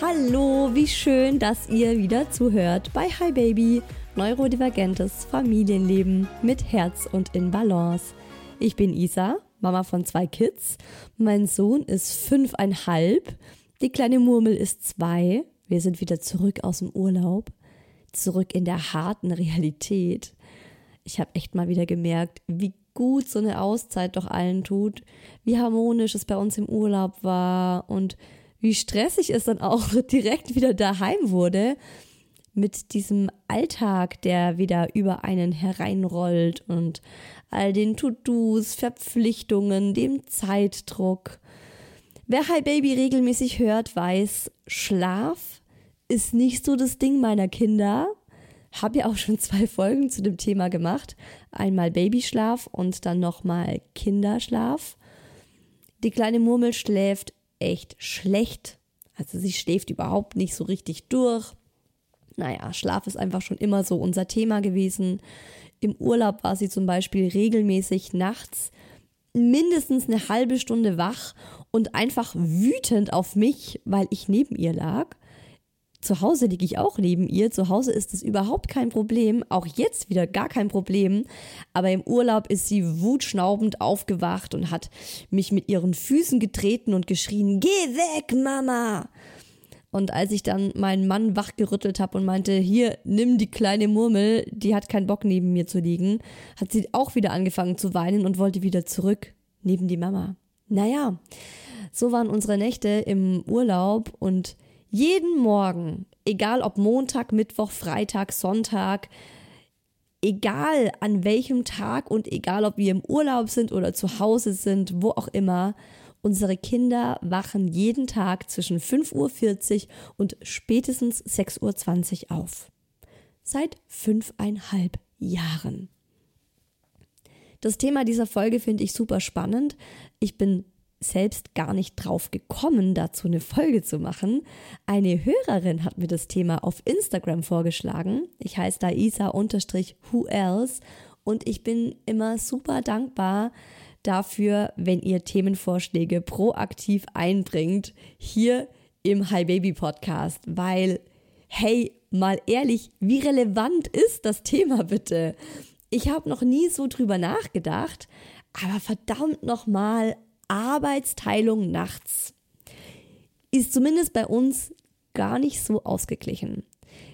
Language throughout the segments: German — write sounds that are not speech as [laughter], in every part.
Hallo, wie schön, dass ihr wieder zuhört bei Hi Baby, neurodivergentes Familienleben mit Herz und in Balance. Ich bin Isa, Mama von zwei Kids. Mein Sohn ist fünfeinhalb. Die kleine Murmel ist zwei. Wir sind wieder zurück aus dem Urlaub. Zurück in der harten Realität. Ich habe echt mal wieder gemerkt, wie gut so eine Auszeit doch allen tut, wie harmonisch es bei uns im Urlaub war und wie stressig es dann auch [laughs] direkt wieder daheim wurde mit diesem Alltag, der wieder über einen hereinrollt und all den To-Dos, Verpflichtungen, dem Zeitdruck. Wer Hi Baby regelmäßig hört, weiß, Schlaf ist nicht so das Ding meiner Kinder. Hab ja auch schon [laughs] zwei Folgen zu dem Thema gemacht. Einmal Babyschlaf und dann nochmal Kinderschlaf. Die kleine Murmel schläft echt schlecht. Also sie schläft überhaupt nicht so richtig durch. Naja, Schlaf ist einfach schon immer so unser Thema gewesen. Im Urlaub war sie zum Beispiel regelmäßig nachts mindestens eine halbe Stunde wach und einfach wütend auf mich, weil ich neben ihr lag. Zu Hause liege ich auch neben ihr. Zu Hause ist es überhaupt kein Problem. Auch jetzt wieder gar kein Problem. Aber im Urlaub ist sie wutschnaubend aufgewacht und hat mich mit ihren Füßen getreten und geschrien, geh weg, Mama! Und als ich dann meinen Mann wachgerüttelt habe und meinte, hier, nimm die kleine Murmel, die hat keinen Bock neben mir zu liegen, hat sie auch wieder angefangen zu weinen und wollte wieder zurück, neben die Mama. Naja, so waren unsere Nächte im Urlaub und jeden Morgen, egal ob Montag, Mittwoch, Freitag, Sonntag, egal an welchem Tag und egal ob wir im Urlaub sind oder zu Hause sind, wo auch immer, unsere Kinder wachen jeden Tag zwischen 5.40 Uhr und spätestens 6.20 Uhr auf. Seit fünfeinhalb Jahren. Das Thema dieser Folge finde ich super spannend. Ich bin selbst gar nicht drauf gekommen, dazu eine Folge zu machen. Eine Hörerin hat mir das Thema auf Instagram vorgeschlagen. Ich heiße da Isa-Who Else und ich bin immer super dankbar dafür, wenn ihr Themenvorschläge proaktiv einbringt hier im Hi Baby Podcast, weil hey, mal ehrlich, wie relevant ist das Thema bitte? Ich habe noch nie so drüber nachgedacht, aber verdammt nochmal, Arbeitsteilung nachts ist zumindest bei uns gar nicht so ausgeglichen.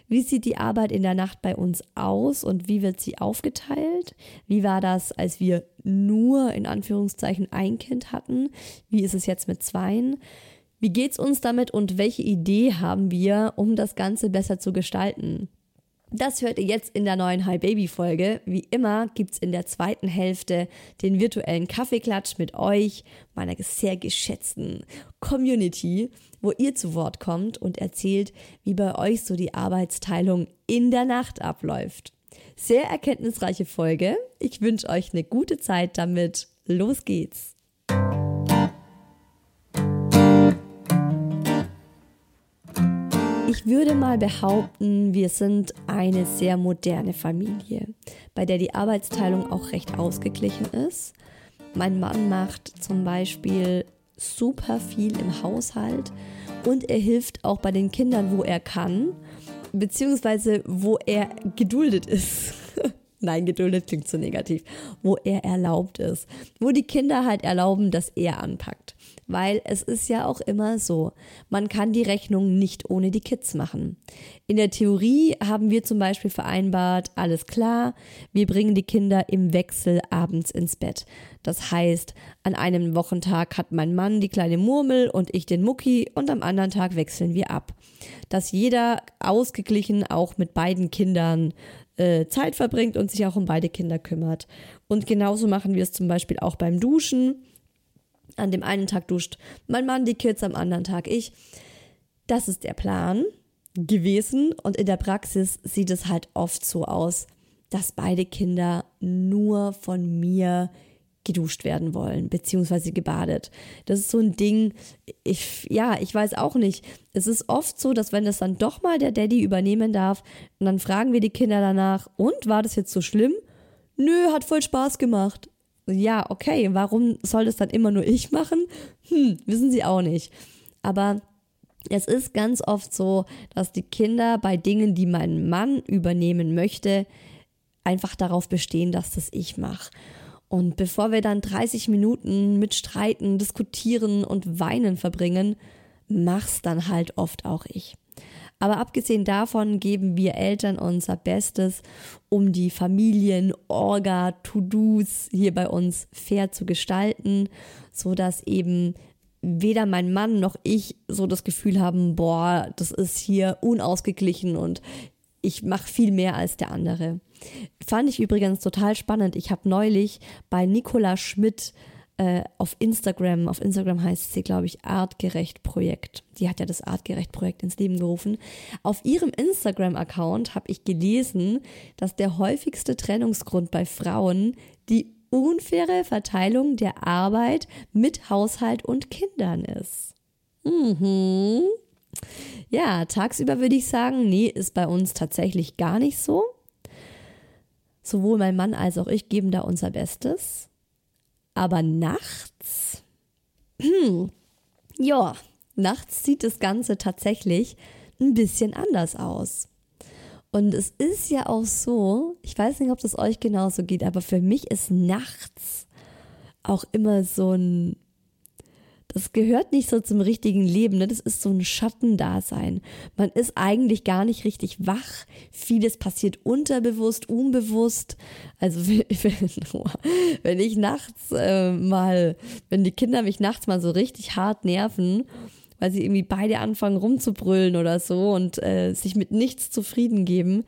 Wie sieht die Arbeit in der Nacht bei uns aus und wie wird sie aufgeteilt? Wie war das, als wir nur in Anführungszeichen ein Kind hatten? Wie ist es jetzt mit zweien? Wie geht's uns damit und welche Idee haben wir, um das Ganze besser zu gestalten? Das hört ihr jetzt in der neuen Hi Baby Folge. Wie immer gibt's in der zweiten Hälfte den virtuellen Kaffeeklatsch mit euch, meiner sehr geschätzten Community, wo ihr zu Wort kommt und erzählt, wie bei euch so die Arbeitsteilung in der Nacht abläuft. Sehr erkenntnisreiche Folge. Ich wünsche euch eine gute Zeit damit. Los geht's. Ich würde mal behaupten, wir sind eine sehr moderne Familie, bei der die Arbeitsteilung auch recht ausgeglichen ist. Mein Mann macht zum Beispiel super viel im Haushalt und er hilft auch bei den Kindern, wo er kann, beziehungsweise wo er geduldet ist. [laughs] Nein, geduldet klingt zu negativ. Wo er erlaubt ist. Wo die Kinder halt erlauben, dass er anpackt weil es ist ja auch immer so, man kann die Rechnung nicht ohne die Kids machen. In der Theorie haben wir zum Beispiel vereinbart, alles klar, wir bringen die Kinder im Wechsel abends ins Bett. Das heißt, an einem Wochentag hat mein Mann die kleine Murmel und ich den Mucki und am anderen Tag wechseln wir ab. Dass jeder ausgeglichen auch mit beiden Kindern äh, Zeit verbringt und sich auch um beide Kinder kümmert. Und genauso machen wir es zum Beispiel auch beim Duschen an dem einen Tag duscht mein Mann die Kids, am anderen Tag ich. Das ist der Plan gewesen und in der Praxis sieht es halt oft so aus, dass beide Kinder nur von mir geduscht werden wollen, beziehungsweise gebadet. Das ist so ein Ding, ich, ja, ich weiß auch nicht. Es ist oft so, dass wenn das dann doch mal der Daddy übernehmen darf, dann fragen wir die Kinder danach, und war das jetzt so schlimm? Nö, hat voll Spaß gemacht ja, okay, warum soll das dann immer nur ich machen? Hm, wissen sie auch nicht. Aber es ist ganz oft so, dass die Kinder bei Dingen, die mein Mann übernehmen möchte, einfach darauf bestehen, dass das ich mache. Und bevor wir dann 30 Minuten mit Streiten, Diskutieren und Weinen verbringen, mach's dann halt oft auch ich. Aber abgesehen davon geben wir Eltern unser Bestes, um die Familien, Orga, To-Dos hier bei uns fair zu gestalten, so dass eben weder mein Mann noch ich so das Gefühl haben, boah, das ist hier unausgeglichen und ich mache viel mehr als der andere. Fand ich übrigens total spannend. Ich habe neulich bei Nicola Schmidt äh, auf Instagram, auf Instagram heißt sie, glaube ich, Artgerecht Projekt. Die hat ja das Artgerecht Projekt ins Leben gerufen. Auf ihrem Instagram-Account habe ich gelesen, dass der häufigste Trennungsgrund bei Frauen die unfaire Verteilung der Arbeit mit Haushalt und Kindern ist. Mhm. Ja, tagsüber würde ich sagen, nee, ist bei uns tatsächlich gar nicht so. Sowohl mein Mann als auch ich geben da unser Bestes. Aber nachts, hm, ja, nachts sieht das Ganze tatsächlich ein bisschen anders aus. Und es ist ja auch so, ich weiß nicht, ob das euch genauso geht, aber für mich ist nachts auch immer so ein das gehört nicht so zum richtigen Leben. Ne? Das ist so ein Schattendasein. Man ist eigentlich gar nicht richtig wach. Vieles passiert unterbewusst, unbewusst. Also [laughs] wenn ich nachts äh, mal, wenn die Kinder mich nachts mal so richtig hart nerven, weil sie irgendwie beide anfangen rumzubrüllen oder so und äh, sich mit nichts zufrieden geben,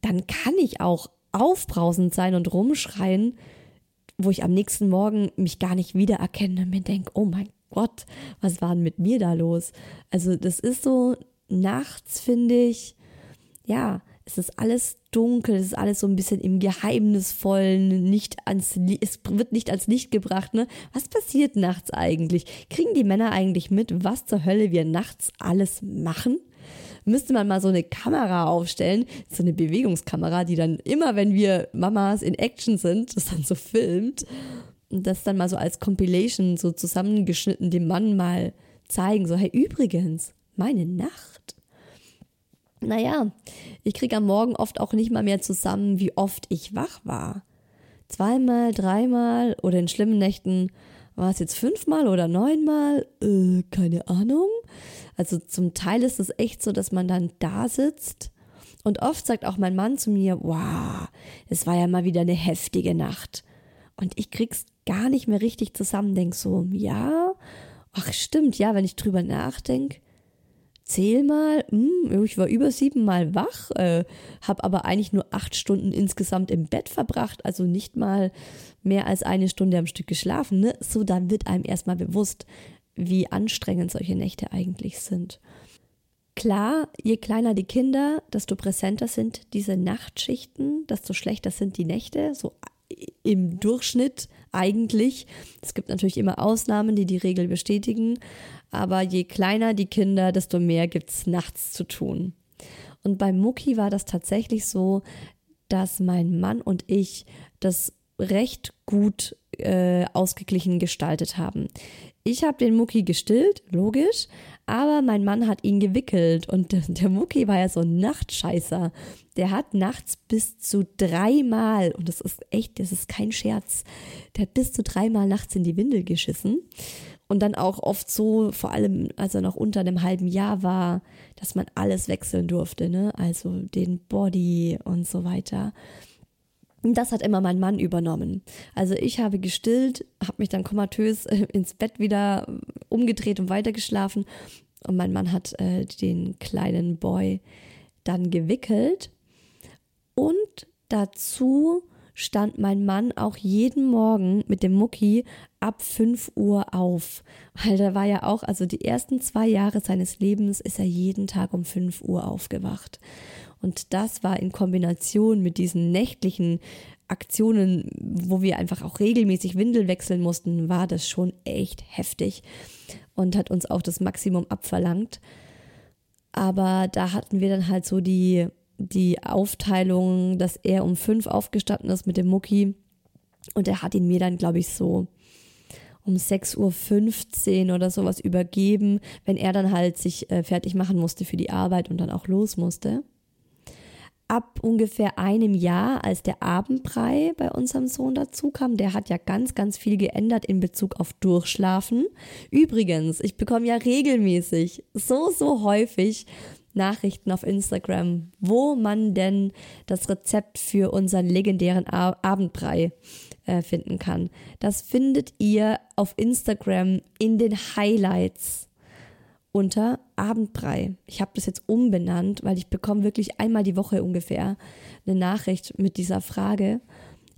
dann kann ich auch aufbrausend sein und rumschreien, wo ich am nächsten Morgen mich gar nicht wiedererkenne und mir denke, oh mein Gott, was war denn mit mir da los? Also das ist so nachts, finde ich, ja, es ist alles dunkel, es ist alles so ein bisschen im Geheimnisvollen, nicht ans, es wird nicht ans Licht gebracht, ne? Was passiert nachts eigentlich? Kriegen die Männer eigentlich mit, was zur Hölle wir nachts alles machen? Müsste man mal so eine Kamera aufstellen, so eine Bewegungskamera, die dann immer, wenn wir Mamas in Action sind, das dann so filmt das dann mal so als Compilation so zusammengeschnitten dem Mann mal zeigen. So, hey, übrigens, meine Nacht. Naja, ich kriege am Morgen oft auch nicht mal mehr zusammen, wie oft ich wach war. Zweimal, dreimal oder in schlimmen Nächten war es jetzt fünfmal oder neunmal? Äh, keine Ahnung. Also zum Teil ist es echt so, dass man dann da sitzt. Und oft sagt auch mein Mann zu mir, wow, es war ja mal wieder eine heftige Nacht. Und ich krieg's gar nicht mehr richtig zusammen, denk so, ja, ach stimmt, ja, wenn ich drüber nachdenke, zähl mal, hm, ich war über siebenmal wach, äh, habe aber eigentlich nur acht Stunden insgesamt im Bett verbracht, also nicht mal mehr als eine Stunde am Stück geschlafen. Ne? So, dann wird einem erstmal bewusst, wie anstrengend solche Nächte eigentlich sind. Klar, je kleiner die Kinder, desto präsenter sind diese Nachtschichten, desto schlechter sind die Nächte, so im Durchschnitt eigentlich. Es gibt natürlich immer Ausnahmen, die die Regel bestätigen, aber je kleiner die Kinder, desto mehr gibt es nachts zu tun. Und bei Mucki war das tatsächlich so, dass mein Mann und ich das recht gut äh, ausgeglichen gestaltet haben. Ich habe den Mucki gestillt, logisch, aber mein Mann hat ihn gewickelt und der, der Mucki war ja so ein Nachtscheißer. Der hat nachts bis zu dreimal, und das ist echt, das ist kein Scherz, der hat bis zu dreimal nachts in die Windel geschissen. Und dann auch oft so, vor allem als er noch unter einem halben Jahr war, dass man alles wechseln durfte, ne? Also den Body und so weiter. Das hat immer mein Mann übernommen. Also ich habe gestillt, habe mich dann komatös äh, ins Bett wieder umgedreht und weitergeschlafen. Und mein Mann hat äh, den kleinen Boy dann gewickelt. Und dazu stand mein Mann auch jeden Morgen mit dem Mucki ab 5 Uhr auf. Weil da war ja auch, also die ersten zwei Jahre seines Lebens ist er jeden Tag um 5 Uhr aufgewacht. Und das war in Kombination mit diesen nächtlichen Aktionen, wo wir einfach auch regelmäßig Windel wechseln mussten, war das schon echt heftig und hat uns auch das Maximum abverlangt. Aber da hatten wir dann halt so die, die Aufteilung, dass er um fünf aufgestanden ist mit dem Mucki und er hat ihn mir dann, glaube ich, so um 6.15 Uhr oder sowas übergeben, wenn er dann halt sich äh, fertig machen musste für die Arbeit und dann auch los musste ab ungefähr einem Jahr, als der Abendbrei bei unserem Sohn dazu kam, der hat ja ganz, ganz viel geändert in Bezug auf Durchschlafen. Übrigens, ich bekomme ja regelmäßig, so, so häufig Nachrichten auf Instagram, wo man denn das Rezept für unseren legendären Abendbrei äh, finden kann. Das findet ihr auf Instagram in den Highlights unter Abendbrei. Ich habe das jetzt umbenannt, weil ich bekomme wirklich einmal die Woche ungefähr eine Nachricht mit dieser Frage.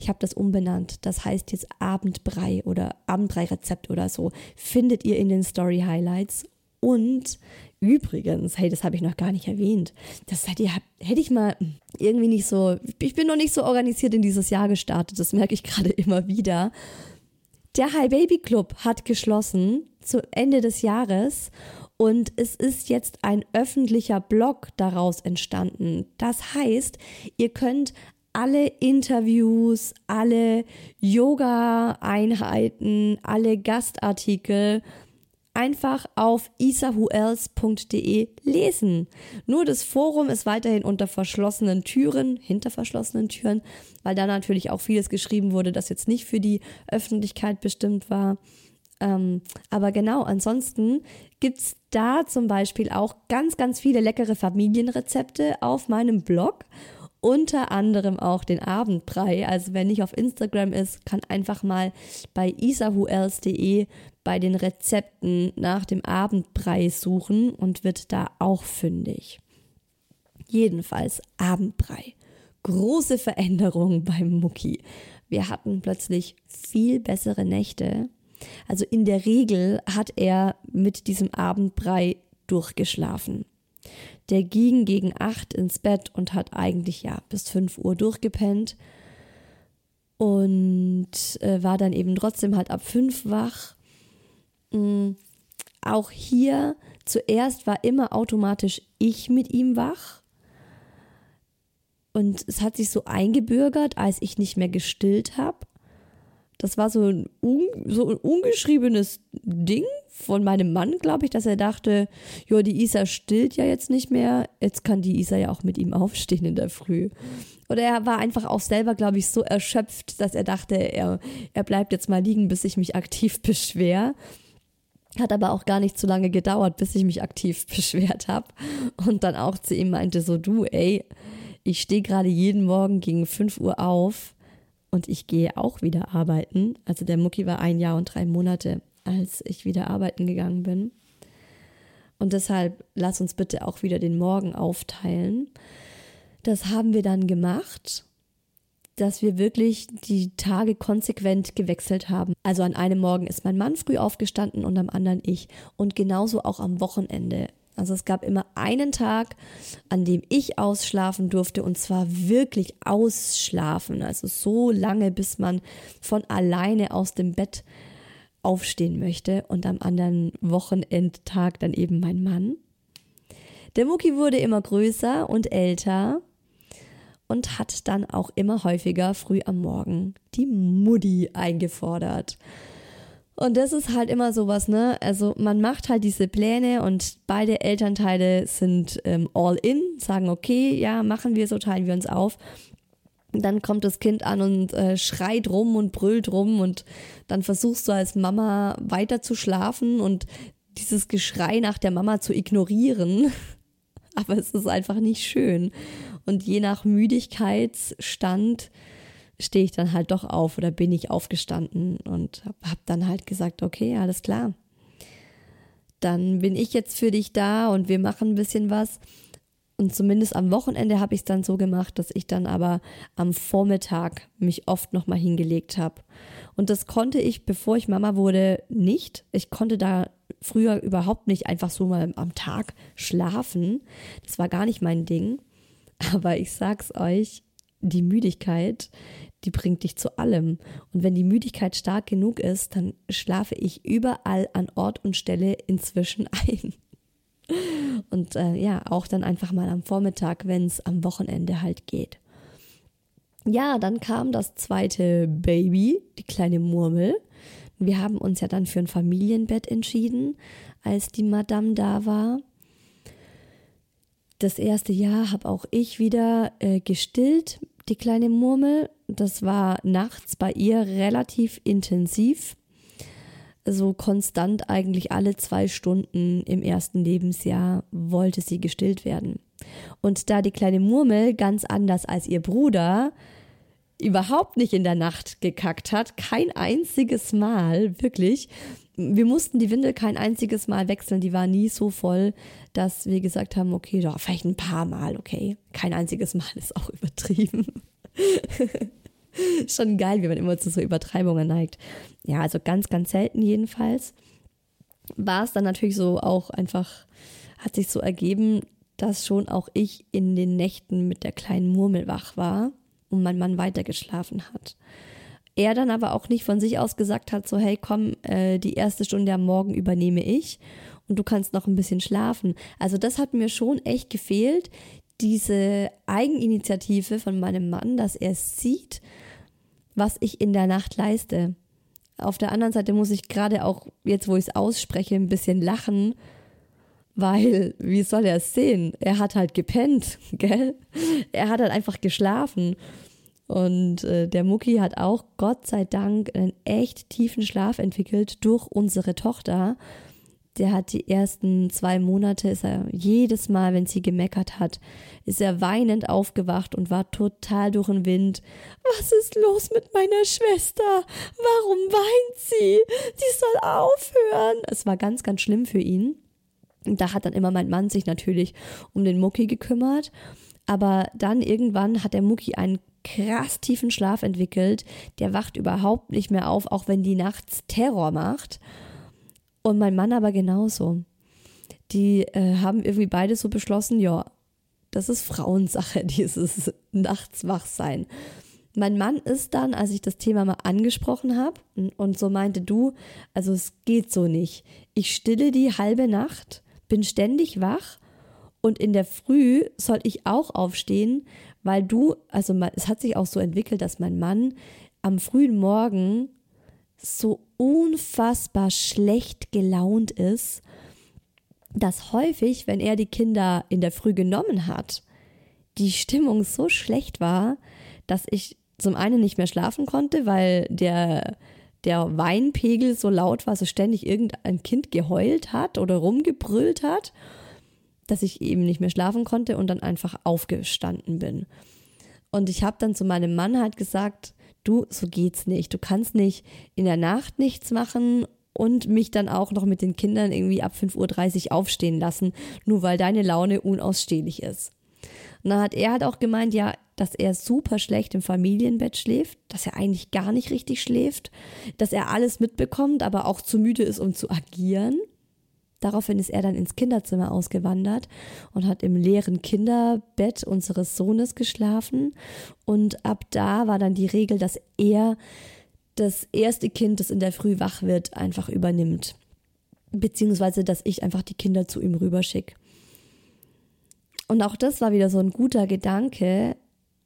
Ich habe das umbenannt. Das heißt jetzt Abendbrei oder Abendbrei-Rezept oder so. Findet ihr in den Story Highlights. Und übrigens, hey, das habe ich noch gar nicht erwähnt. Das hätte, hätte ich mal irgendwie nicht so. Ich bin noch nicht so organisiert in dieses Jahr gestartet. Das merke ich gerade [laughs] immer wieder. Der High Baby Club hat geschlossen zu Ende des Jahres und es ist jetzt ein öffentlicher Blog daraus entstanden. Das heißt, ihr könnt alle Interviews, alle Yoga-Einheiten, alle Gastartikel einfach auf isahuels.de lesen. Nur das Forum ist weiterhin unter verschlossenen Türen, hinter verschlossenen Türen, weil da natürlich auch vieles geschrieben wurde, das jetzt nicht für die Öffentlichkeit bestimmt war. Ähm, aber genau, ansonsten gibt es da zum Beispiel auch ganz, ganz viele leckere Familienrezepte auf meinem Blog. Unter anderem auch den Abendbrei. Also wer nicht auf Instagram ist, kann einfach mal bei isahuels.de bei den Rezepten nach dem Abendbrei suchen und wird da auch fündig. Jedenfalls Abendbrei. Große Veränderung [laughs] beim Mucki. Wir hatten plötzlich viel bessere Nächte also in der Regel hat er mit diesem Abendbrei durchgeschlafen. Der ging gegen acht ins Bett und hat eigentlich ja bis fünf Uhr durchgepennt und äh, war dann eben trotzdem halt ab fünf wach. Mhm. Auch hier zuerst war immer automatisch ich mit ihm wach. Und es hat sich so eingebürgert, als ich nicht mehr gestillt habe. Das war so ein, so ein ungeschriebenes Ding von meinem Mann, glaube ich, dass er dachte, ja, die Isa stillt ja jetzt nicht mehr, jetzt kann die Isa ja auch mit ihm aufstehen in der Früh. Oder er war einfach auch selber, glaube ich, so erschöpft, dass er dachte, er, er bleibt jetzt mal liegen, bis ich mich aktiv [laughs] beschwer. Hat aber auch gar nicht so lange gedauert, bis ich mich aktiv [laughs] beschwert habe. Und dann auch zu ihm meinte so, du, ey, ich stehe gerade jeden Morgen gegen 5 Uhr auf und ich gehe auch wieder arbeiten. Also der Mucki war ein Jahr und drei Monate, als ich wieder arbeiten gegangen bin. Und deshalb lass uns bitte auch wieder den Morgen aufteilen. Das haben wir dann gemacht, dass wir wirklich die Tage konsequent gewechselt haben. Also an einem Morgen ist mein Mann früh aufgestanden und am anderen ich. Und genauso auch am Wochenende. Also es gab immer einen Tag, an dem ich ausschlafen durfte und zwar wirklich ausschlafen. Also so lange, bis man von alleine aus dem Bett aufstehen möchte und am anderen Wochenendtag dann eben mein Mann. Der Mucki wurde immer größer und älter und hat dann auch immer häufiger früh am Morgen die Mutti eingefordert. Und das ist halt immer sowas, ne? Also man macht halt diese Pläne und beide Elternteile sind ähm, all in, sagen, okay, ja, machen wir so, teilen wir uns auf. Und dann kommt das Kind an und äh, schreit rum und brüllt rum und dann versuchst du als Mama weiter zu schlafen und dieses Geschrei nach der Mama zu ignorieren. [laughs] Aber es ist einfach nicht schön. Und je nach Müdigkeitsstand stehe ich dann halt doch auf oder bin ich aufgestanden und habe dann halt gesagt, okay, alles klar. Dann bin ich jetzt für dich da und wir machen ein bisschen was. Und zumindest am Wochenende habe ich es dann so gemacht, dass ich dann aber am Vormittag mich oft nochmal hingelegt habe. Und das konnte ich, bevor ich Mama wurde, nicht. Ich konnte da früher überhaupt nicht einfach so mal am Tag schlafen. Das war gar nicht mein Ding. Aber ich sag's euch, die Müdigkeit, die bringt dich zu allem. Und wenn die Müdigkeit stark genug ist, dann schlafe ich überall an Ort und Stelle inzwischen [laughs] ein. Und äh, ja, auch dann einfach mal am Vormittag, wenn es am Wochenende halt geht. Ja, dann kam das zweite Baby, die kleine Murmel. Wir haben uns ja dann für ein Familienbett entschieden, als die Madame da war. Das erste Jahr habe auch ich wieder äh, gestillt die kleine Murmel. Das war nachts bei ihr relativ intensiv. So konstant eigentlich alle zwei Stunden im ersten Lebensjahr wollte sie gestillt werden. Und da die kleine Murmel ganz anders als ihr Bruder überhaupt nicht in der Nacht gekackt hat, kein einziges Mal, wirklich. Wir mussten die Windel kein einziges Mal wechseln, die war nie so voll, dass wir gesagt haben, okay, doch, vielleicht ein paar Mal, okay. Kein einziges Mal ist auch übertrieben. [laughs] Schon geil, wie man immer zu so Übertreibungen neigt. Ja, also ganz, ganz selten jedenfalls. War es dann natürlich so auch einfach, hat sich so ergeben, dass schon auch ich in den Nächten mit der kleinen Murmel wach war und mein Mann weitergeschlafen hat. Er dann aber auch nicht von sich aus gesagt hat, so hey, komm, äh, die erste Stunde am Morgen übernehme ich und du kannst noch ein bisschen schlafen. Also das hat mir schon echt gefehlt, diese Eigeninitiative von meinem Mann, dass er sieht, was ich in der Nacht leiste. Auf der anderen Seite muss ich gerade auch, jetzt wo ich es ausspreche, ein bisschen lachen, weil, wie soll er es sehen? Er hat halt gepennt, [laughs] gell? Er hat halt einfach geschlafen. Und äh, der Mucki hat auch, Gott sei Dank, einen echt tiefen Schlaf entwickelt durch unsere Tochter der hat die ersten zwei Monate, ist er jedes Mal, wenn sie gemeckert hat, ist er weinend aufgewacht und war total durch den Wind. Was ist los mit meiner Schwester? Warum weint sie? Sie soll aufhören. Es war ganz, ganz schlimm für ihn. Da hat dann immer mein Mann sich natürlich um den Mucki gekümmert. Aber dann irgendwann hat der Mucki einen krass tiefen Schlaf entwickelt. Der wacht überhaupt nicht mehr auf, auch wenn die nachts Terror macht. Und mein Mann aber genauso. Die äh, haben irgendwie beide so beschlossen, ja, das ist Frauensache, [laughs] dieses nachts wach sein. Mein Mann ist dann, als ich das Thema mal angesprochen habe und so meinte du, also es geht so nicht. Ich stille die halbe Nacht, bin ständig wach und in der Früh soll ich auch aufstehen, weil du, also es hat sich auch so entwickelt, dass mein Mann am frühen Morgen so unfassbar schlecht gelaunt ist, dass häufig, wenn er die Kinder in der Früh genommen hat, die Stimmung so schlecht war, dass ich zum einen nicht mehr schlafen konnte, weil der, der Weinpegel so laut war, so ständig irgendein Kind geheult hat oder rumgebrüllt hat, dass ich eben nicht mehr schlafen konnte und dann einfach aufgestanden bin. Und ich habe dann zu meinem Mann halt gesagt, du, so geht's nicht. Du kannst nicht in der Nacht nichts machen und mich dann auch noch mit den Kindern irgendwie ab 5.30 Uhr aufstehen lassen, nur weil deine Laune unausstehlich ist. Und dann hat er halt auch gemeint, ja, dass er super schlecht im Familienbett schläft, dass er eigentlich gar nicht richtig schläft, dass er alles mitbekommt, aber auch zu müde ist, um zu agieren. Daraufhin ist er dann ins Kinderzimmer ausgewandert und hat im leeren Kinderbett unseres Sohnes geschlafen. Und ab da war dann die Regel, dass er das erste Kind, das in der Früh wach wird, einfach übernimmt. Beziehungsweise, dass ich einfach die Kinder zu ihm rüberschicke. Und auch das war wieder so ein guter Gedanke.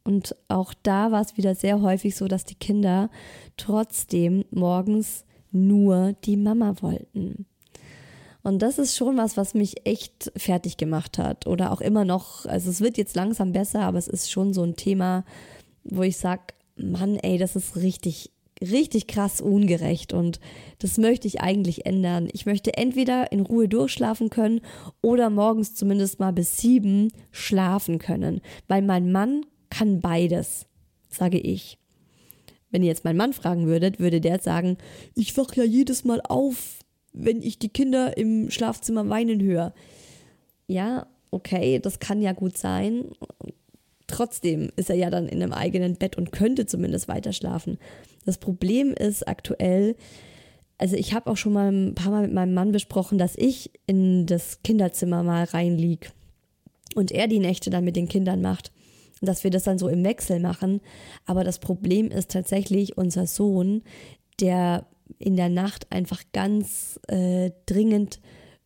Und auch da war es wieder sehr häufig so, dass die Kinder trotzdem morgens nur die Mama wollten. Und das ist schon was, was mich echt fertig gemacht hat. Oder auch immer noch, also es wird jetzt langsam besser, aber es ist schon so ein Thema, wo ich sage, Mann, ey, das ist richtig richtig krass ungerecht und das möchte ich eigentlich ändern. Ich möchte entweder in Ruhe durchschlafen können oder morgens zumindest mal bis sieben schlafen können, weil mein Mann kann beides, sage ich. Wenn ihr jetzt meinen Mann fragen würdet, würde der sagen, ich wach ja jedes Mal auf, wenn ich die Kinder im Schlafzimmer weinen höre. Ja, okay, das kann ja gut sein. Trotzdem ist er ja dann in einem eigenen Bett und könnte zumindest weiter schlafen. Das Problem ist aktuell, also ich habe auch schon mal ein paar Mal mit meinem Mann besprochen, dass ich in das Kinderzimmer mal reinlieg und er die Nächte dann mit den Kindern macht. Und dass wir das dann so im Wechsel machen. Aber das Problem ist tatsächlich unser Sohn, der in der Nacht einfach ganz äh, dringend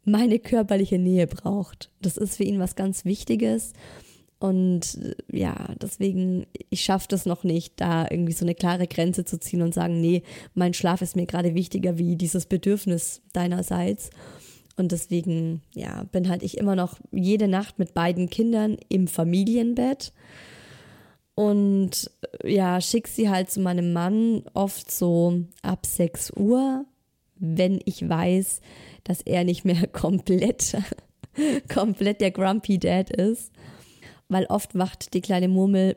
meine körperliche Nähe braucht. Das ist für ihn was ganz Wichtiges. Und äh, ja, deswegen, ich schaffe das noch nicht, da irgendwie so eine klare Grenze zu ziehen und sagen, nee, mein Schlaf ist mir gerade wichtiger wie dieses Bedürfnis deinerseits. Und deswegen, ja, bin halt ich immer noch jede Nacht mit beiden Kindern im Familienbett. Und äh, ja, schick sie halt zu meinem Mann oft so ab 6 Uhr, wenn ich weiß, dass er nicht mehr [laughs] komplett, komplett der Grumpy Dad ist weil oft wacht die kleine Murmel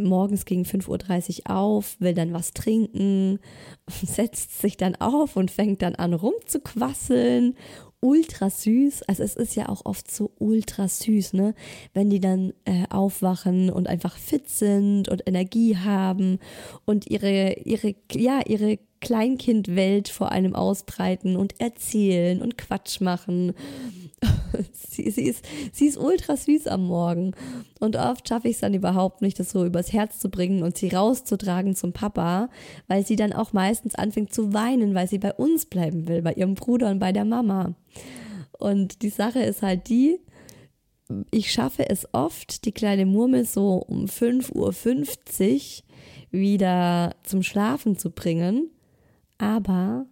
morgens gegen 5.30 Uhr auf, will dann was trinken, [laughs] setzt sich dann auf und fängt dann an rumzuquasseln. Ultra süß. Also es ist ja auch oft so ultra süß, ne? Wenn die dann äh, aufwachen und einfach fit sind und Energie haben und ihre, ihre, ja, ihre Kleinkindwelt vor einem ausbreiten und erzählen und Quatsch machen [laughs] sie, sie, ist, sie ist ultra süß am Morgen. Und oft schaffe ich es dann überhaupt nicht, das so übers Herz zu bringen und sie rauszutragen zum Papa, weil sie dann auch meistens anfängt zu weinen, weil sie bei uns bleiben will, bei ihrem Bruder und bei der Mama. Und die Sache ist halt die, ich schaffe es oft, die kleine Murmel so um 5.50 Uhr wieder zum Schlafen zu bringen. Aber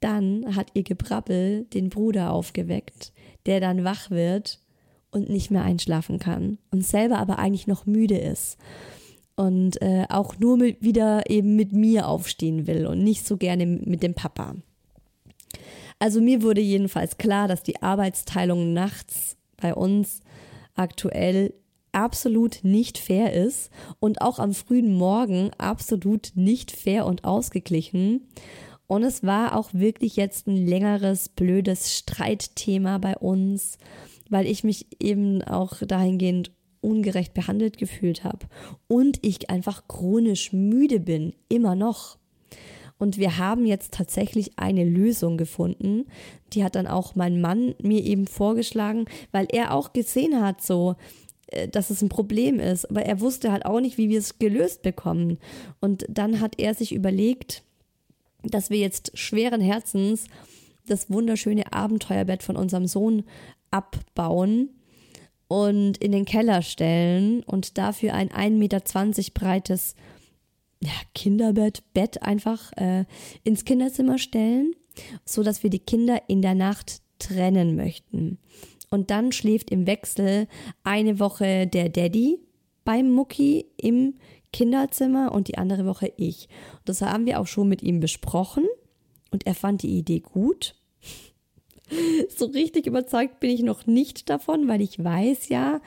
dann hat ihr Gebrabbel den Bruder aufgeweckt, der dann wach wird und nicht mehr einschlafen kann und selber aber eigentlich noch müde ist und äh, auch nur mit, wieder eben mit mir aufstehen will und nicht so gerne mit dem Papa. Also mir wurde jedenfalls klar, dass die Arbeitsteilung nachts bei uns aktuell absolut nicht fair ist und auch am frühen Morgen absolut nicht fair und ausgeglichen. Und es war auch wirklich jetzt ein längeres, blödes Streitthema bei uns, weil ich mich eben auch dahingehend ungerecht behandelt gefühlt habe und ich einfach chronisch müde bin, immer noch. Und wir haben jetzt tatsächlich eine Lösung gefunden. Die hat dann auch mein Mann mir eben vorgeschlagen, weil er auch gesehen hat, so, dass es ein Problem ist. Aber er wusste halt auch nicht, wie wir es gelöst bekommen. Und dann hat er sich überlegt, dass wir jetzt schweren Herzens das wunderschöne Abenteuerbett von unserem Sohn abbauen und in den Keller stellen und dafür ein 1,20 Meter breites ja, Kinderbett, Bett einfach äh, ins Kinderzimmer stellen, so dass wir die Kinder in der Nacht trennen möchten. Und dann schläft im Wechsel eine Woche der Daddy beim Mucki im Kinderzimmer und die andere Woche ich. Das haben wir auch schon mit ihm besprochen und er fand die Idee gut. [laughs] So richtig überzeugt bin ich noch nicht davon, weil ich weiß ja,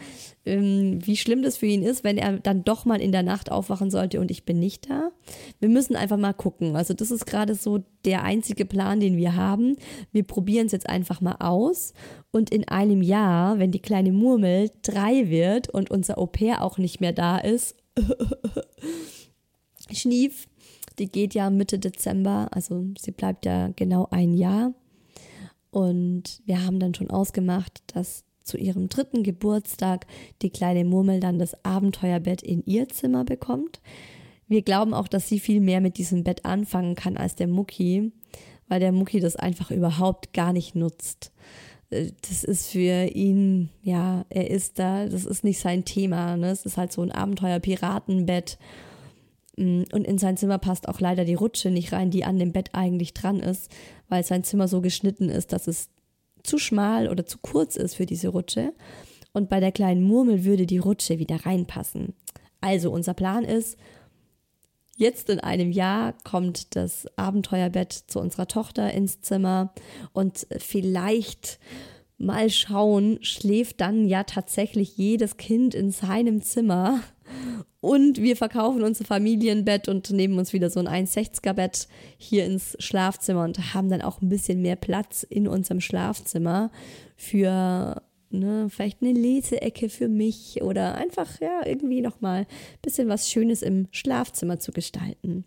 ähm, wie schlimm das für ihn ist, wenn er dann doch mal in der Nacht aufwachen sollte und ich bin nicht da. Wir müssen einfach mal gucken. Also das ist gerade so der einzige Plan, den wir haben. Wir probieren es jetzt einfach mal aus und in einem Jahr, wenn die kleine Murmel drei wird und unser Au pair auch nicht mehr da ist, [laughs] Schnief, die geht ja Mitte Dezember, also sie bleibt ja genau ein Jahr. Und wir haben dann schon ausgemacht, dass zu ihrem dritten Geburtstag die kleine Murmel dann das Abenteuerbett in ihr Zimmer bekommt. Wir glauben auch, dass sie viel mehr mit diesem Bett anfangen kann als der Mucki, weil der Mucki das einfach überhaupt gar nicht nutzt. Äh, das ist für ihn, ja, er ist da, das ist nicht sein Thema. Ne? Es ist halt so ein Abenteuer-Piratenbett. Und in sein Zimmer passt auch leider die Rutsche nicht rein, die an dem Bett eigentlich dran ist, weil sein Zimmer so geschnitten ist, dass es zu schmal oder zu kurz ist für diese Rutsche. Und bei der kleinen Murmel würde die Rutsche wieder reinpassen. Also unser Plan ist, jetzt in einem Jahr kommt das Abenteuerbett zu unserer Tochter ins Zimmer und vielleicht mal schauen, schläft dann ja tatsächlich jedes Kind in seinem Zimmer und wir verkaufen unser Familienbett und nehmen uns wieder so ein 1,60er Bett hier ins Schlafzimmer und haben dann auch ein bisschen mehr Platz in unserem Schlafzimmer für ne, vielleicht eine Leseecke für mich oder einfach ja irgendwie nochmal ein bisschen was Schönes im Schlafzimmer zu gestalten.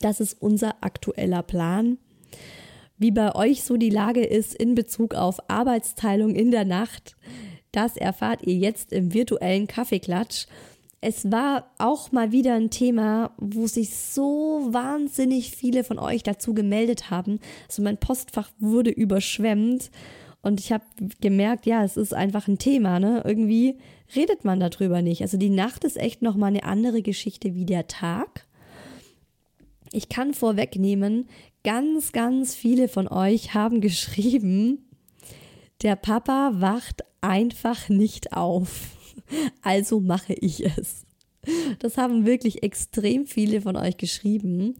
Das ist unser aktueller Plan. Wie bei euch so die Lage ist in Bezug auf Arbeitsteilung in der Nacht, das erfahrt ihr jetzt im virtuellen Kaffeeklatsch es war auch mal wieder ein Thema, wo sich so wahnsinnig viele von euch dazu gemeldet haben. Also mein Postfach wurde überschwemmt und ich habe gemerkt, ja, es ist einfach ein Thema, ne? Irgendwie redet man darüber nicht. Also die Nacht ist echt noch mal eine andere Geschichte wie der Tag. Ich kann vorwegnehmen, ganz ganz viele von euch haben [laughs] geschrieben, der Papa wacht einfach nicht auf also mache ich es. Das haben wirklich extrem viele von euch geschrieben.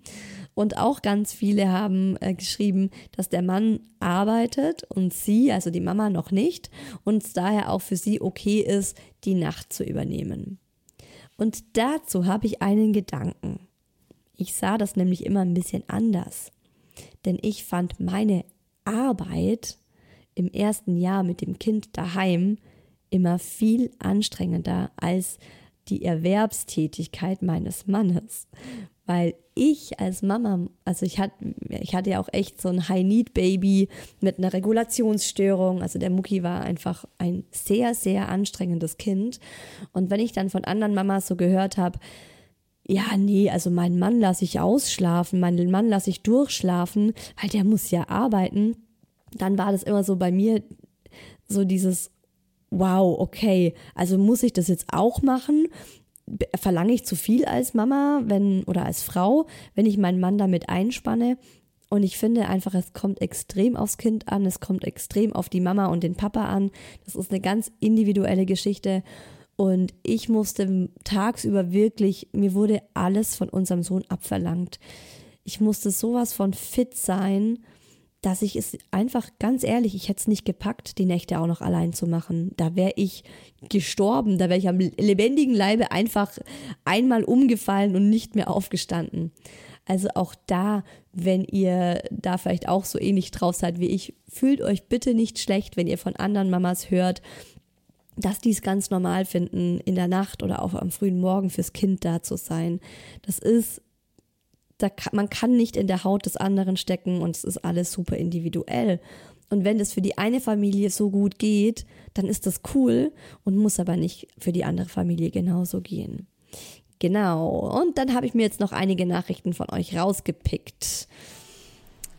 Und auch ganz viele haben äh, geschrieben, dass der Mann arbeitet und sie, also die Mama, noch nicht und es daher auch für sie okay ist, die Nacht zu übernehmen. Und dazu habe ich einen Gedanken. Ich sah das nämlich immer ein bisschen anders. Denn ich fand meine Arbeit im ersten Jahr mit dem Kind daheim immer viel anstrengender als die Erwerbstätigkeit meines Mannes. Weil ich als Mama, also ich hatte, ich hatte ja auch echt so ein High-Need-Baby mit einer Regulationsstörung. Also der Mucki war einfach ein sehr, sehr anstrengendes Kind. Und wenn ich dann von anderen Mamas so gehört habe, ja, nee, also meinen Mann lasse ich ausschlafen, meinen Mann lasse ich durchschlafen, weil der muss ja arbeiten, dann war das immer so bei mir so dieses, wow, okay, also muss ich das jetzt auch machen? Verlange ich zu viel als Mama, wenn oder als Frau, wenn ich meinen Mann damit einspanne? Und ich finde einfach, es kommt extrem aufs Kind an, es kommt extrem auf die Mama und den Papa an. Das ist eine ganz individuelle Geschichte. Und ich musste tagsüber wirklich, mir wurde alles von unserem Sohn abverlangt. Ich musste sowas von fit sein dass ich es einfach ganz ehrlich, ich hätte es nicht gepackt, die Nächte auch noch allein zu machen. Da wäre ich gestorben, da wäre ich am lebendigen Leibe einfach einmal umgefallen und nicht mehr aufgestanden. Also auch da, wenn ihr da vielleicht auch so ähnlich drauf seid wie ich, fühlt euch bitte nicht schlecht, wenn ihr von anderen Mamas hört, dass die es ganz normal finden, in der Nacht oder auch am frühen Morgen fürs Kind da zu sein. Das ist da kann, man kann nicht in der Haut des anderen stecken und es ist alles super individuell. Und wenn das für die eine Familie so gut geht, dann ist das cool und muss aber nicht für die andere Familie genauso gehen. Genau. Und dann habe ich mir jetzt noch einige Nachrichten von euch rausgepickt.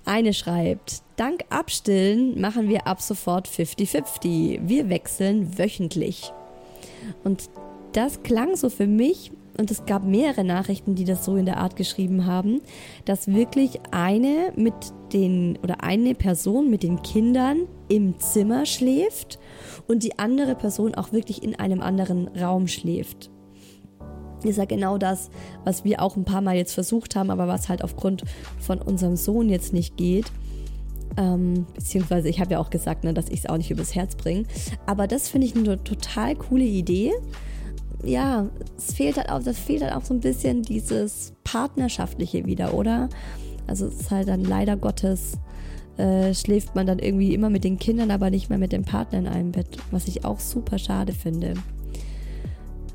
Eine schreibt, dank Abstillen machen wir ab sofort 50-50. Wir wechseln wöchentlich. Und das klang so für mich, und es gab mehrere Nachrichten, die das so in der Art geschrieben haben, dass wirklich eine mit den oder eine Person mit den Kindern im Zimmer schläft und die andere Person auch wirklich in einem anderen Raum schläft. Ist ja genau das, was wir auch ein paar Mal jetzt versucht haben, aber was halt aufgrund von unserem Sohn jetzt nicht geht. Ähm, beziehungsweise ich habe ja auch gesagt, ne, dass ich es auch nicht übers Herz bringe. Aber das finde ich eine total coole Idee. Ja, es fehlt halt auch, das fehlt halt auch so ein bisschen dieses Partnerschaftliche wieder, oder? Also es ist halt dann leider Gottes äh, schläft man dann irgendwie immer mit den Kindern, aber nicht mehr mit dem Partner in einem Bett, was ich auch super schade finde.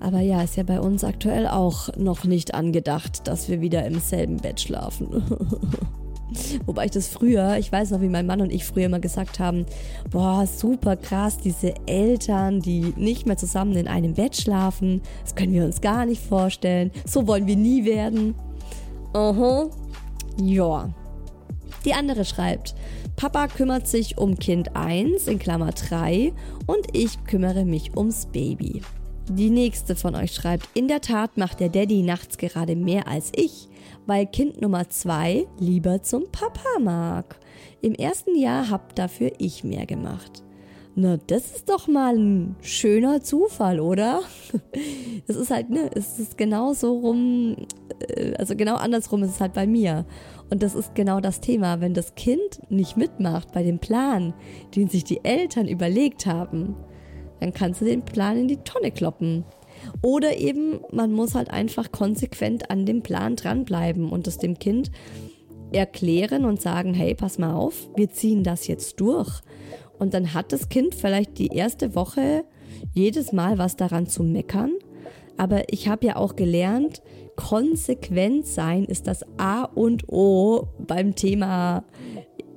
Aber ja, ist ja bei uns aktuell auch noch nicht angedacht, dass wir wieder im selben Bett schlafen. [laughs] [laughs] Wobei ich das früher, ich weiß noch, wie mein Mann und ich früher immer gesagt haben, boah, super krass, diese Eltern, die nicht mehr zusammen in einem Bett schlafen, das können wir uns gar nicht vorstellen. So wollen wir nie werden. Aha. Ja. Die andere schreibt, Papa kümmert sich um Kind 1 in Klammer 3 und ich kümmere mich ums Baby. Die nächste von euch schreibt, in der Tat macht der Daddy nachts gerade mehr als ich weil Kind Nummer zwei lieber zum Papa mag. Im ersten Jahr hab dafür ich mehr gemacht. Na, das ist doch mal ein schöner Zufall, oder? [laughs] Das ist halt, ne, es ist genau so rum, äh, also genau andersrum ist es halt bei mir. Und das ist genau das Thema, wenn das Kind nicht mitmacht bei dem Plan, den sich die Eltern überlegt haben, dann kannst du den Plan in die Tonne kloppen. Oder eben, man muss halt einfach konsequent an dem Plan dranbleiben und es dem Kind erklären und sagen, hey, pass mal auf, wir ziehen das jetzt durch. Und dann hat das Kind vielleicht die erste Woche jedes Mal was daran zu meckern. Aber ich habe ja auch gelernt, konsequent sein ist das A und O beim Thema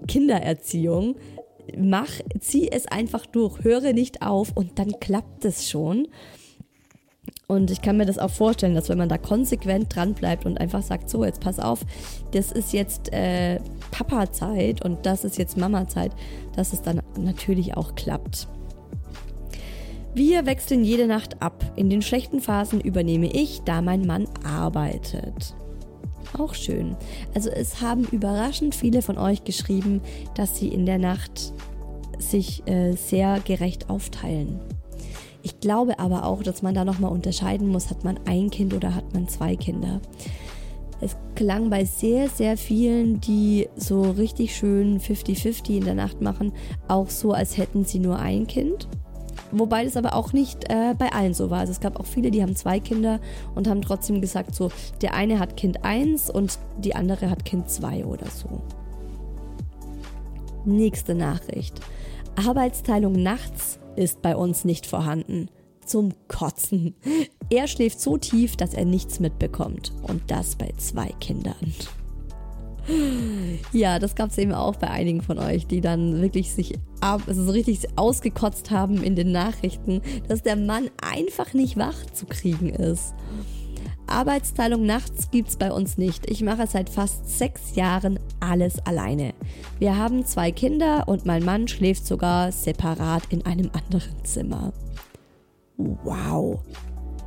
Kindererziehung. Mach, zieh es einfach durch, höre nicht auf und dann klappt es schon. Und ich kann mir das auch vorstellen, dass wenn man da konsequent dran bleibt und einfach sagt, so, jetzt pass auf, das ist jetzt äh, Papa-Zeit und das ist jetzt Mama-Zeit, dass es dann natürlich auch klappt. Wir wechseln jede Nacht ab. In den schlechten Phasen übernehme ich, da mein Mann arbeitet. Auch schön. Also es haben überraschend viele von euch geschrieben, dass sie in der Nacht sich äh, sehr gerecht aufteilen. Ich glaube aber auch, dass man da nochmal unterscheiden muss, hat man ein Kind oder hat man zwei Kinder. Es klang bei sehr, sehr vielen, die so richtig schön 50-50 in der Nacht machen, auch so, als hätten sie nur ein Kind. Wobei das aber auch nicht äh, bei allen so war. Also es gab auch viele, die haben zwei Kinder und haben trotzdem gesagt, so, der eine hat Kind 1 und die andere hat Kind 2 oder so. Nächste Nachricht. Arbeitsteilung nachts ist bei uns nicht vorhanden. Zum Kotzen. Er schläft so tief, dass er nichts mitbekommt. Und das bei zwei Kindern. Ja, das gab es eben auch bei einigen von euch, die dann wirklich sich ab, also so richtig ausgekotzt haben in den Nachrichten, dass der Mann einfach nicht wach zu kriegen ist. Arbeitsteilung nachts gibt's bei uns nicht. Ich mache seit fast sechs Jahren alles alleine. Wir haben zwei Kinder und mein Mann schläft sogar separat in einem anderen Zimmer. Wow.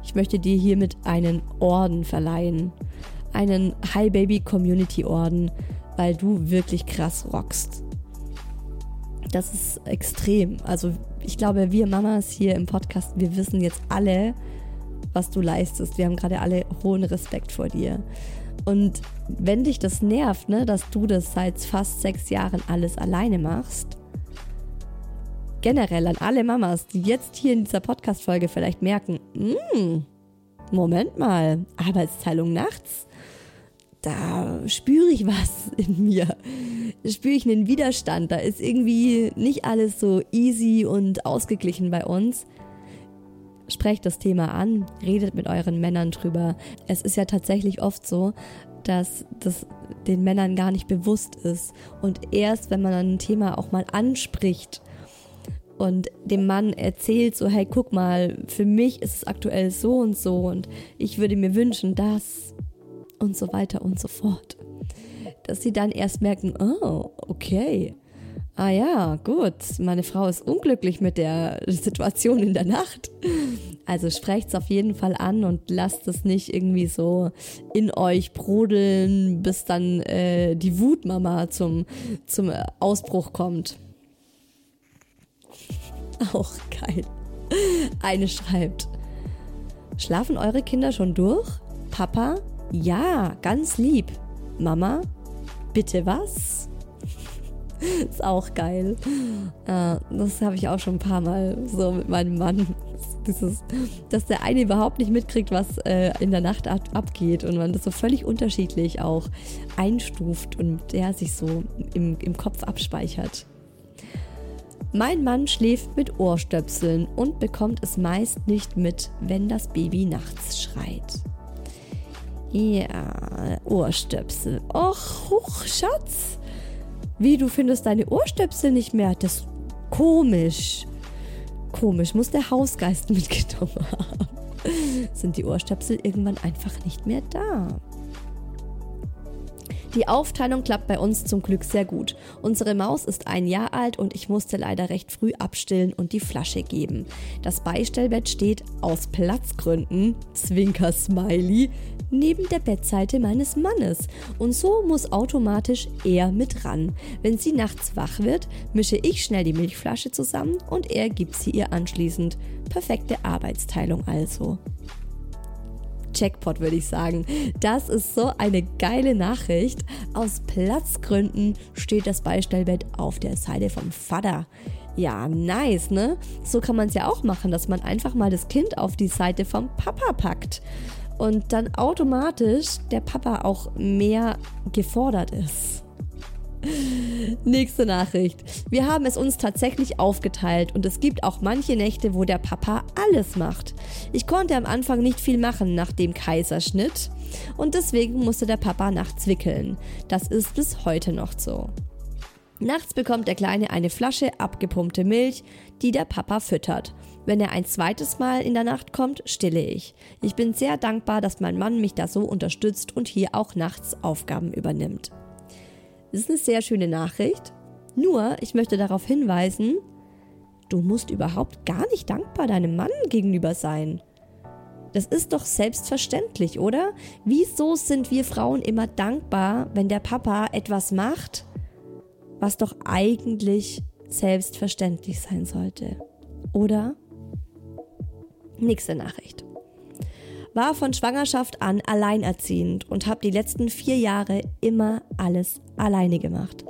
Ich möchte dir hiermit einen Orden verleihen. Einen Hi Baby Community Orden, weil du wirklich krass rockst. Das ist extrem. Also ich glaube, wir Mamas hier im Podcast, wir wissen jetzt alle, was du leistest. Wir haben gerade alle hohen Respekt vor dir. Und wenn dich das nervt, ne, dass du das seit fast sechs Jahren alles alleine machst, generell an alle Mamas, die jetzt hier in dieser Podcast-Folge vielleicht merken, mm, Moment mal, Arbeitsteilung nachts, da spüre ich was [laughs] in mir. Da spüre ich einen Widerstand. Da ist irgendwie nicht alles so easy und ausgeglichen bei uns. Sprecht das Thema an, redet mit euren Männern drüber. Es ist ja tatsächlich oft so, dass das den Männern gar nicht bewusst ist. Und erst, wenn man ein Thema auch mal anspricht und dem Mann erzählt, so, hey, guck mal, für mich ist es aktuell so und so und ich würde mir wünschen, das und so weiter und so fort. Dass sie dann erst merken, oh, okay, ah ja, gut, meine Frau ist unglücklich mit der Situation in der Nacht. Also sprecht es auf jeden Fall an und lasst es nicht irgendwie so in euch brodeln, bis dann äh, die Wutmama zum, zum Ausbruch kommt. [laughs] Auch geil. Eine schreibt. Schlafen eure Kinder schon durch? Papa? Ja, ganz lieb. Mama? Bitte was? [laughs] ist auch geil. Äh, das habe ich auch schon ein paar Mal so mit meinem Mann. Dieses, dass der eine überhaupt nicht mitkriegt, was äh, in der Nacht ab abgeht und man das so völlig unterschiedlich auch einstuft und der sich so im, im Kopf abspeichert. Mein Mann schläft mit Ohrstöpseln und bekommt es meist nicht mit, wenn das Baby nachts schreit. Ja, Ohrstöpsel. Och, huch, Schatz. Wie, du findest deine Ohrstöpsel nicht mehr? Das ist komisch. Komisch, muss der Hausgeist [laughs] mitgenommen haben. Sind die Ohrstöpsel irgendwann einfach nicht mehr da? Die Aufteilung klappt bei uns zum Glück sehr gut. Unsere Maus ist ein Jahr alt und ich musste leider recht früh abstillen und die Flasche geben. Das Beistellbett steht aus Platzgründen, Zwinker Smiley, neben der Bettseite meines Mannes und so muss automatisch er mit ran. Wenn sie nachts wach wird, mische ich schnell die Milchflasche zusammen und er gibt sie ihr anschließend. Perfekte Arbeitsteilung also. Jackpot, würde ich sagen. Das ist so eine geile Nachricht. Aus Platzgründen steht das Beistellbett auf der Seite vom Vater. Ja, nice, ne? So kann man es ja auch machen, dass man einfach mal das Kind auf die Seite vom Papa packt. Und dann automatisch der Papa auch mehr gefordert ist. Nächste Nachricht. Wir haben es uns tatsächlich aufgeteilt und es gibt auch manche Nächte, wo der Papa alles macht. Ich konnte am Anfang nicht viel machen nach dem Kaiserschnitt und deswegen musste der Papa nachts wickeln. Das ist bis heute noch so. Nachts bekommt der Kleine eine Flasche abgepumpte Milch, die der Papa füttert. Wenn er ein zweites Mal in der Nacht kommt, stille ich. Ich bin sehr dankbar, dass mein Mann mich da so unterstützt und hier auch nachts Aufgaben übernimmt. Das ist eine sehr schöne Nachricht. Nur, ich möchte darauf hinweisen, du musst überhaupt gar nicht dankbar deinem Mann gegenüber sein. Das ist doch selbstverständlich, oder? Wieso sind wir Frauen immer dankbar, wenn der Papa etwas macht, was doch eigentlich selbstverständlich sein sollte? Oder? Nächste Nachricht war von Schwangerschaft an alleinerziehend und habe die letzten vier Jahre immer alles alleine gemacht.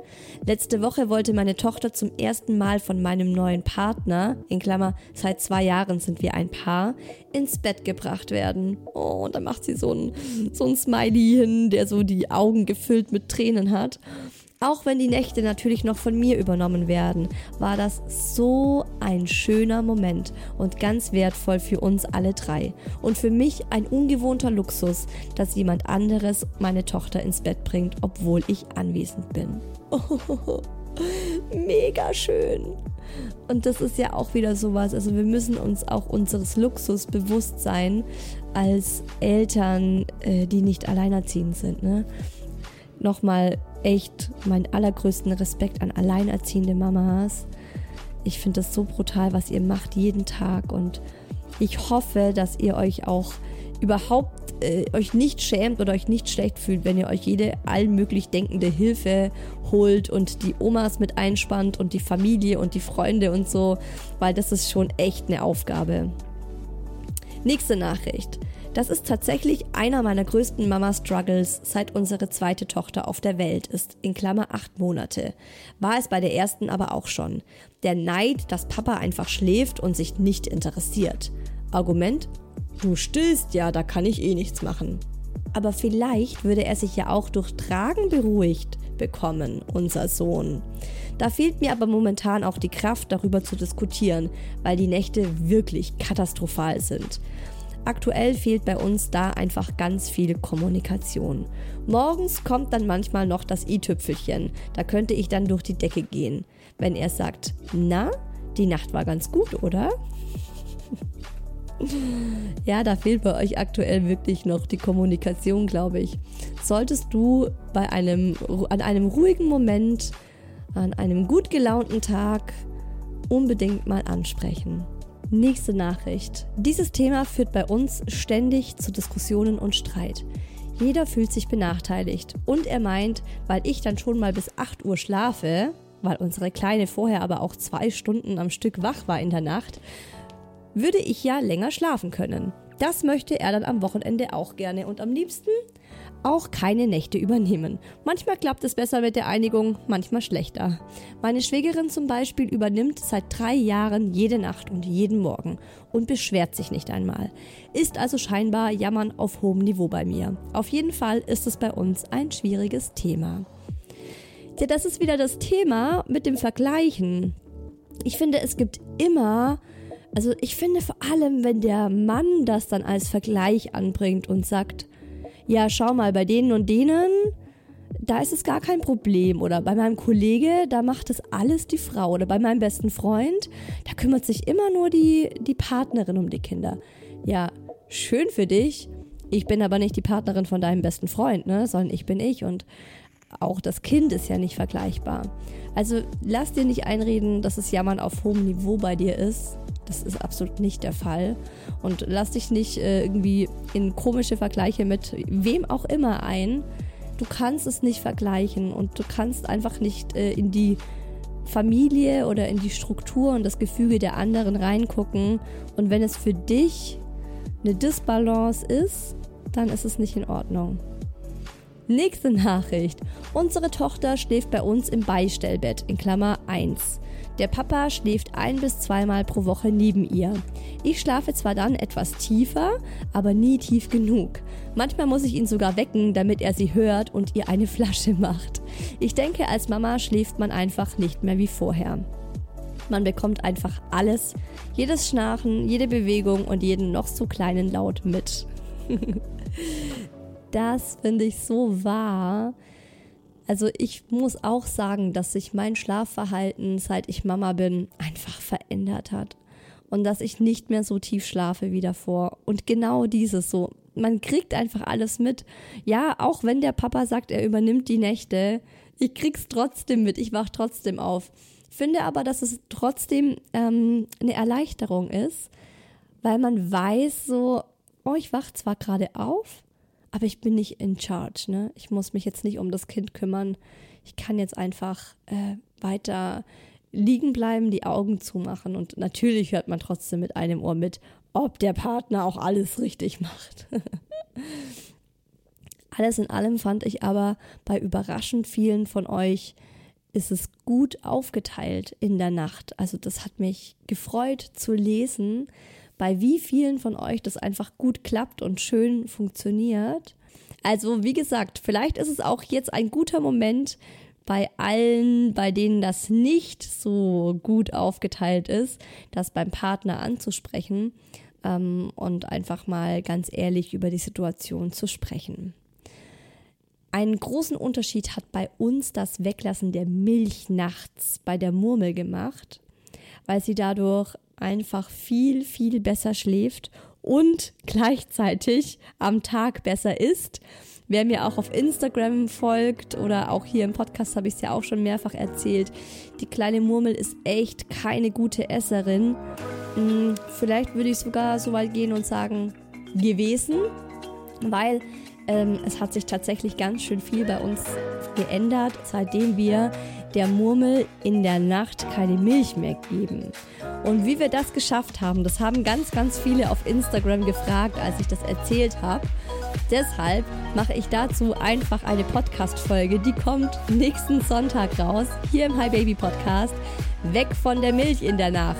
Letzte Woche wollte meine Tochter zum ersten Mal von meinem neuen Partner, in Klammer, seit zwei Jahren sind wir ein Paar, ins Bett gebracht werden. Oh, und dann macht sie so ein, so ein Smiley hin, der so die Augen gefüllt mit Tränen hat. Auch wenn die Nächte natürlich noch von mir übernommen werden, war das so ein schöner Moment und ganz wertvoll für uns alle drei. Und für mich ein ungewohnter Luxus, dass jemand anderes meine Tochter ins Bett bringt, obwohl ich anwesend bin. [laughs] Mega schön. Und das ist ja auch wieder sowas. Also wir müssen uns auch unseres Luxus bewusst sein als Eltern, äh, die nicht alleinerziehend sind. Ne? Nochmal echt meinen allergrößten Respekt an alleinerziehende Mamas. Ich finde das so brutal, was ihr macht jeden Tag und ich hoffe, dass ihr euch auch überhaupt äh, euch nicht schämt oder euch nicht schlecht fühlt, wenn ihr euch jede allmöglich denkende Hilfe holt und die Omas mit einspannt und die Familie und die Freunde und so, weil das ist schon echt eine Aufgabe. Nächste Nachricht. Das ist tatsächlich einer meiner größten Mama-Struggles, seit unsere zweite Tochter auf der Welt ist, in Klammer acht Monate. War es bei der ersten aber auch schon. Der Neid, dass Papa einfach schläft und sich nicht interessiert. Argument? Du stillst ja, da kann ich eh nichts machen. Aber vielleicht würde er sich ja auch durch Tragen beruhigt bekommen, unser Sohn. Da fehlt mir aber momentan auch die Kraft, darüber zu diskutieren, weil die Nächte wirklich katastrophal sind. Aktuell fehlt bei uns da einfach ganz viel Kommunikation. Morgens kommt dann manchmal noch das i-Tüpfelchen. Da könnte ich dann durch die Decke gehen. Wenn er sagt, na, die Nacht war ganz gut, oder? [laughs] ja, da fehlt bei euch aktuell wirklich noch die Kommunikation, glaube ich. Solltest du bei einem, an einem ruhigen Moment, an einem gut gelaunten Tag unbedingt mal ansprechen. Nächste Nachricht. Dieses Thema führt bei uns ständig zu Diskussionen und Streit. Jeder fühlt sich benachteiligt und er meint, weil ich dann schon mal bis 8 Uhr schlafe, weil unsere Kleine vorher aber auch zwei Stunden am Stück wach war in der Nacht, würde ich ja länger schlafen können. Das möchte er dann am Wochenende auch gerne und am liebsten auch keine Nächte übernehmen. Manchmal klappt es besser mit der Einigung, manchmal schlechter. Meine Schwägerin zum Beispiel übernimmt seit drei Jahren jede Nacht und jeden Morgen und beschwert sich nicht einmal. Ist also scheinbar Jammern auf hohem Niveau bei mir. Auf jeden Fall ist es bei uns ein schwieriges Thema. Ja, das ist wieder das Thema mit dem Vergleichen. Ich finde, es gibt immer also ich finde vor allem, wenn der Mann das dann als Vergleich anbringt und sagt, ja, schau mal, bei denen und denen, da ist es gar kein Problem. Oder bei meinem Kollege, da macht das alles die Frau. Oder bei meinem besten Freund, da kümmert sich immer nur die, die Partnerin um die Kinder. Ja, schön für dich. Ich bin aber nicht die Partnerin von deinem besten Freund, ne? Sondern ich bin ich. Und auch das Kind ist ja nicht vergleichbar. Also lass dir nicht einreden, dass es Jammern auf hohem Niveau bei dir ist. Das ist absolut nicht der Fall. Und lass dich nicht äh, irgendwie in komische Vergleiche mit wem auch immer ein. Du kannst es nicht vergleichen und du kannst einfach nicht äh, in die Familie oder in die Struktur und das Gefüge der anderen reingucken. Und wenn es für dich eine Disbalance ist, dann ist es nicht in Ordnung. Nächste Nachricht. Unsere Tochter schläft bei uns im Beistellbett in Klammer 1. Der Papa schläft ein bis zweimal pro Woche neben ihr. Ich schlafe zwar dann etwas tiefer, aber nie tief genug. Manchmal muss ich ihn sogar wecken, damit er sie hört und ihr eine Flasche [laughs] macht. Ich denke, als Mama schläft man einfach nicht mehr wie vorher. Man bekommt einfach alles, jedes Schnarchen, jede Bewegung und jeden noch so kleinen Laut mit. [laughs] das finde ich so wahr. Also ich muss auch sagen, dass sich mein Schlafverhalten, seit ich Mama bin, einfach verändert hat. Und dass ich nicht mehr so tief schlafe wie davor. Und genau dieses so. Man kriegt einfach alles mit. Ja, auch wenn der Papa sagt, er übernimmt die Nächte, ich krieg's trotzdem mit, ich wach trotzdem auf. Finde aber, dass es trotzdem ähm, eine Erleichterung ist, weil man weiß so, oh, ich wach zwar gerade auf, aber ich bin nicht in charge. Ne? Ich muss mich jetzt nicht um das Kind kümmern. Ich kann jetzt einfach äh, weiter liegen bleiben, die Augen zumachen und natürlich hört man trotzdem mit einem Ohr mit, ob der Partner auch alles richtig macht. [laughs] alles in allem fand ich aber bei überraschend vielen von euch ist es gut aufgeteilt in der Nacht. Also das hat mich gefreut zu lesen, bei wie vielen von euch das einfach gut klappt und schön funktioniert. Also wie gesagt, vielleicht ist es auch jetzt ein guter Moment bei allen, bei denen das nicht so gut aufgeteilt ist, das beim Partner anzusprechen ähm, und einfach mal ganz ehrlich über die Situation zu sprechen. Einen großen Unterschied hat bei uns das Weglassen der Milch nachts bei der Murmel gemacht, weil sie dadurch einfach viel, viel besser schläft und [laughs] gleichzeitig am Tag besser isst. Wer mir auch auf Instagram folgt oder auch hier im Podcast habe ich es ja auch schon mehrfach erzählt, die kleine Murmel ist echt keine gute Esserin. Hm, vielleicht würde ich sogar so weit gehen und sagen, gewesen, weil ähm, es hat sich tatsächlich ganz schön viel bei uns geändert, seitdem wir der Murmel in der Nacht keine Milch mehr geben. Und wie wir das geschafft haben, das haben ganz, ganz viele auf Instagram gefragt, als ich das erzählt habe. Deshalb mache ich dazu einfach eine Podcast-Folge, die kommt nächsten Sonntag raus, hier im Hi Baby Podcast. Weg von der Milch in der Nacht.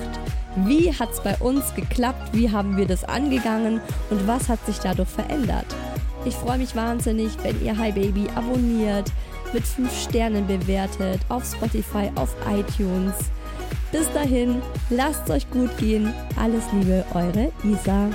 Wie hat es bei uns geklappt? Wie haben wir das angegangen? Und was hat sich dadurch verändert? Ich freue mich wahnsinnig, wenn ihr Hi Baby abonniert, mit 5 Sternen bewertet, auf Spotify, auf iTunes. Bis dahin, lasst es euch gut gehen. Alles Liebe, eure Isa.